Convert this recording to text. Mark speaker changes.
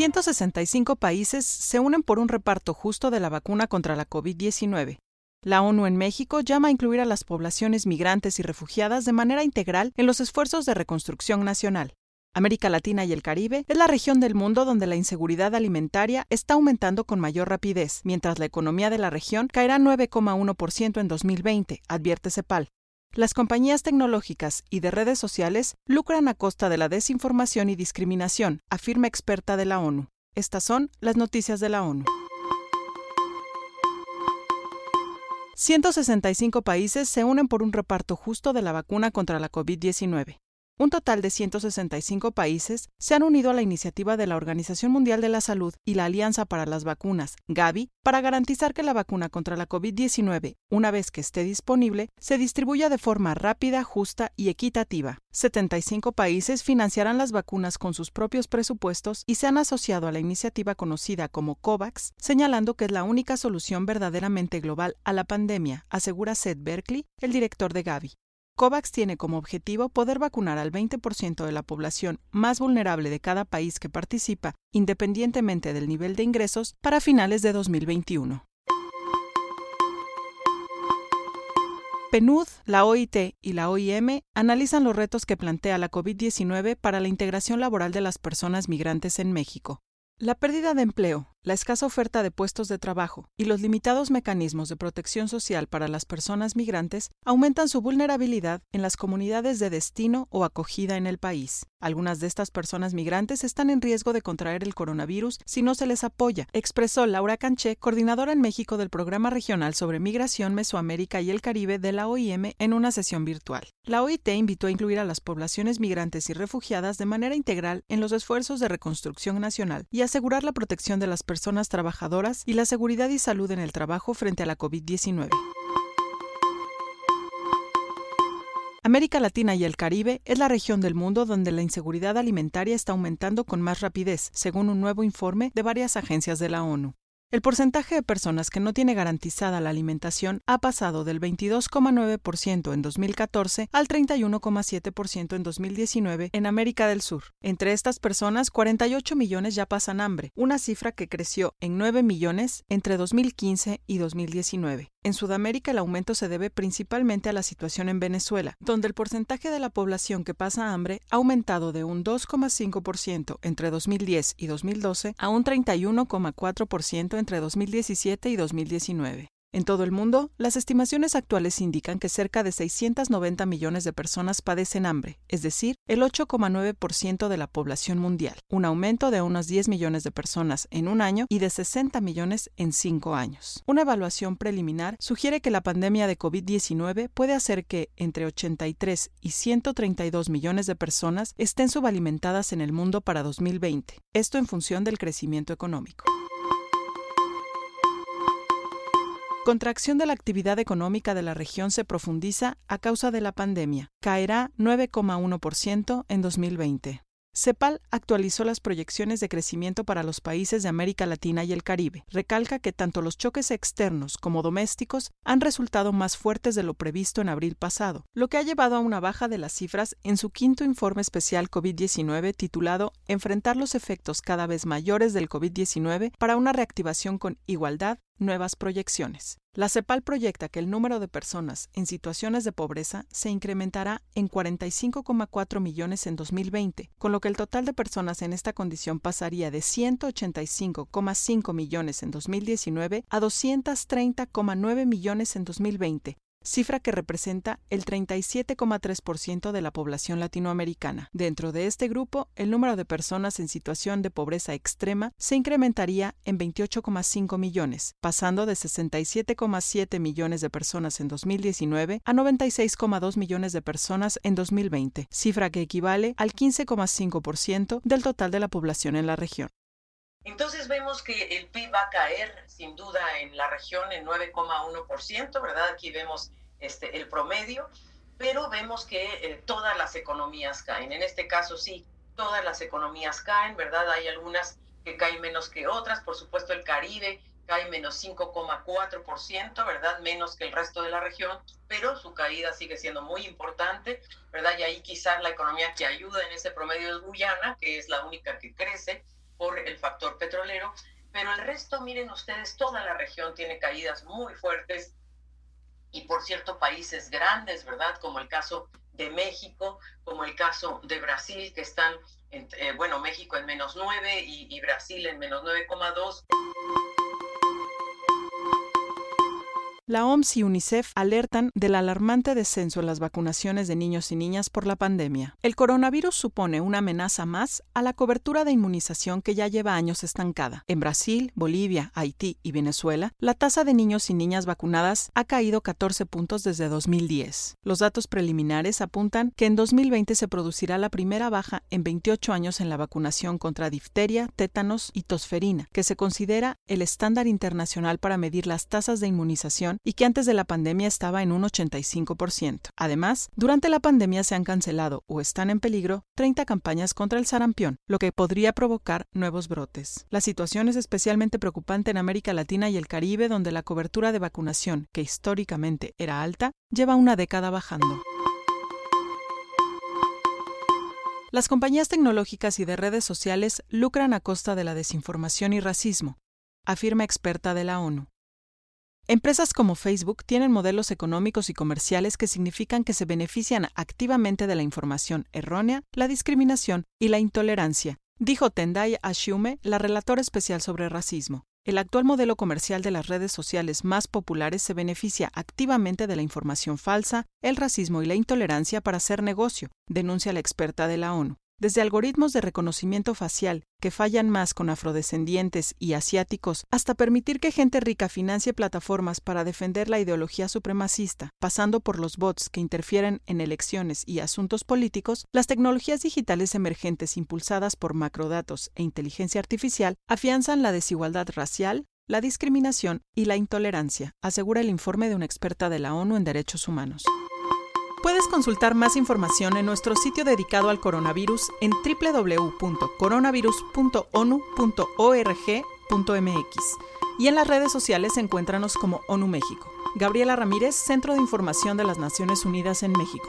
Speaker 1: 165 países se unen por un reparto justo de la vacuna contra la COVID-19. La ONU en México llama a incluir a las poblaciones migrantes y refugiadas de manera integral en los esfuerzos de reconstrucción nacional. América Latina y el Caribe es la región del mundo donde la inseguridad alimentaria está aumentando con mayor rapidez, mientras la economía de la región caerá 9,1% en 2020, advierte CEPAL. Las compañías tecnológicas y de redes sociales lucran a costa de la desinformación y discriminación, afirma experta de la ONU. Estas son las noticias de la ONU. 165 países se unen por un reparto justo de la vacuna contra la COVID-19. Un total de 165 países se han unido a la iniciativa de la Organización Mundial de la Salud y la Alianza para las Vacunas, Gavi, para garantizar que la vacuna contra la COVID-19, una vez que esté disponible, se distribuya de forma rápida, justa y equitativa. 75 países financiarán las vacunas con sus propios presupuestos y se han asociado a la iniciativa conocida como COVAX, señalando que es la única solución verdaderamente global a la pandemia, asegura Seth Berkeley, el director de Gavi. COVAX tiene como objetivo poder vacunar al 20% de la población más vulnerable de cada país que participa, independientemente del nivel de ingresos, para finales de 2021. PNUD, la OIT y la OIM analizan los retos que plantea la COVID-19 para la integración laboral de las personas migrantes en México. La pérdida de empleo, la escasa oferta de puestos de trabajo y los limitados mecanismos de protección social para las personas migrantes aumentan su vulnerabilidad en las comunidades de destino o acogida en el país. Algunas de estas personas migrantes están en riesgo de contraer el coronavirus si no se les apoya, expresó Laura Canché, coordinadora en México del Programa Regional sobre Migración, Mesoamérica y el Caribe de la OIM en una sesión virtual. La OIT invitó a incluir a las poblaciones migrantes y refugiadas de manera integral en los esfuerzos de reconstrucción nacional y asegurar la protección de las personas trabajadoras y la seguridad y salud en el trabajo frente a la COVID-19. América Latina y el Caribe es la región del mundo donde la inseguridad alimentaria está aumentando con más rapidez, según un nuevo informe de varias agencias de la ONU. El porcentaje de personas que no tiene garantizada la alimentación ha pasado del 22,9% en 2014 al 31,7% en 2019 en América del Sur. Entre estas personas, 48 millones ya pasan hambre, una cifra que creció en 9 millones entre 2015 y 2019. En Sudamérica el aumento se debe principalmente a la situación en Venezuela, donde el porcentaje de la población que pasa hambre ha aumentado de un 2,5% entre 2010 y 2012 a un 31,4% entre 2017 y 2019. En todo el mundo, las estimaciones actuales indican que cerca de 690 millones de personas padecen hambre, es decir, el 8,9% de la población mundial, un aumento de unos 10 millones de personas en un año y de 60 millones en cinco años. Una evaluación preliminar sugiere que la pandemia de COVID-19 puede hacer que entre 83 y 132 millones de personas estén subalimentadas en el mundo para 2020, esto en función del crecimiento económico. Contracción de la actividad económica de la región se profundiza a causa de la pandemia. Caerá 9,1% en 2020. CEPAL actualizó las proyecciones de crecimiento para los países de América Latina y el Caribe. Recalca que tanto los choques externos como domésticos han resultado más fuertes de lo previsto en abril pasado, lo que ha llevado a una baja de las cifras en su quinto informe especial COVID-19 titulado Enfrentar los efectos cada vez mayores del COVID-19 para una reactivación con igualdad, nuevas proyecciones. La CEPAL proyecta que el número de personas en situaciones de pobreza se incrementará en 45,4 millones en 2020, con lo que el total de personas en esta condición pasaría de 185,5 millones en 2019 a 230,9 millones en 2020, cifra que representa el 37,3% de la población latinoamericana. Dentro de este grupo, el número de personas en situación de pobreza extrema se incrementaría en 28,5 millones, pasando de 67,7 millones de personas en 2019 a 96,2 millones de personas en 2020, cifra que equivale al 15,5% del total de la población en la región.
Speaker 2: Entonces vemos que el PIB va a caer sin duda en la región en 9,1%, ¿verdad? Aquí vemos este, el promedio, pero vemos que eh, todas las economías caen. En este caso sí, todas las economías caen, ¿verdad? Hay algunas que caen menos que otras, por supuesto el Caribe cae menos 5,4%, ¿verdad? Menos que el resto de la región, pero su caída sigue siendo muy importante, ¿verdad? Y ahí quizás la economía que ayuda en ese promedio es Guyana, que es la única que crece, por el factor petrolero, pero el resto, miren ustedes, toda la región tiene caídas muy fuertes y por cierto países grandes, ¿verdad? Como el caso de México, como el caso de Brasil, que están, eh, bueno, México en menos 9 y, y Brasil en menos 9,2.
Speaker 1: La OMS y UNICEF alertan del alarmante descenso en las vacunaciones de niños y niñas por la pandemia. El coronavirus supone una amenaza más a la cobertura de inmunización que ya lleva años estancada. En Brasil, Bolivia, Haití y Venezuela, la tasa de niños y niñas vacunadas ha caído 14 puntos desde 2010. Los datos preliminares apuntan que en 2020 se producirá la primera baja en 28 años en la vacunación contra difteria, tétanos y tosferina, que se considera el estándar internacional para medir las tasas de inmunización y que antes de la pandemia estaba en un 85%. Además, durante la pandemia se han cancelado o están en peligro 30 campañas contra el sarampión, lo que podría provocar nuevos brotes. La situación es especialmente preocupante en América Latina y el Caribe, donde la cobertura de vacunación, que históricamente era alta, lleva una década bajando. Las compañías tecnológicas y de redes sociales lucran a costa de la desinformación y racismo, afirma experta de la ONU. Empresas como Facebook tienen modelos económicos y comerciales que significan que se benefician activamente de la información errónea, la discriminación y la intolerancia, dijo Tendai Ashume, la relatora especial sobre racismo. El actual modelo comercial de las redes sociales más populares se beneficia activamente de la información falsa, el racismo y la intolerancia para hacer negocio, denuncia la experta de la ONU desde algoritmos de reconocimiento facial que fallan más con afrodescendientes y asiáticos, hasta permitir que gente rica financie plataformas para defender la ideología supremacista, pasando por los bots que interfieren en elecciones y asuntos políticos, las tecnologías digitales emergentes impulsadas por macrodatos e inteligencia artificial afianzan la desigualdad racial, la discriminación y la intolerancia, asegura el informe de una experta de la ONU en derechos humanos. Puedes consultar más información en nuestro sitio dedicado al coronavirus en www.coronavirus.onu.org.mx y en las redes sociales encuéntranos como ONU México. Gabriela Ramírez, Centro de Información de las Naciones Unidas en México.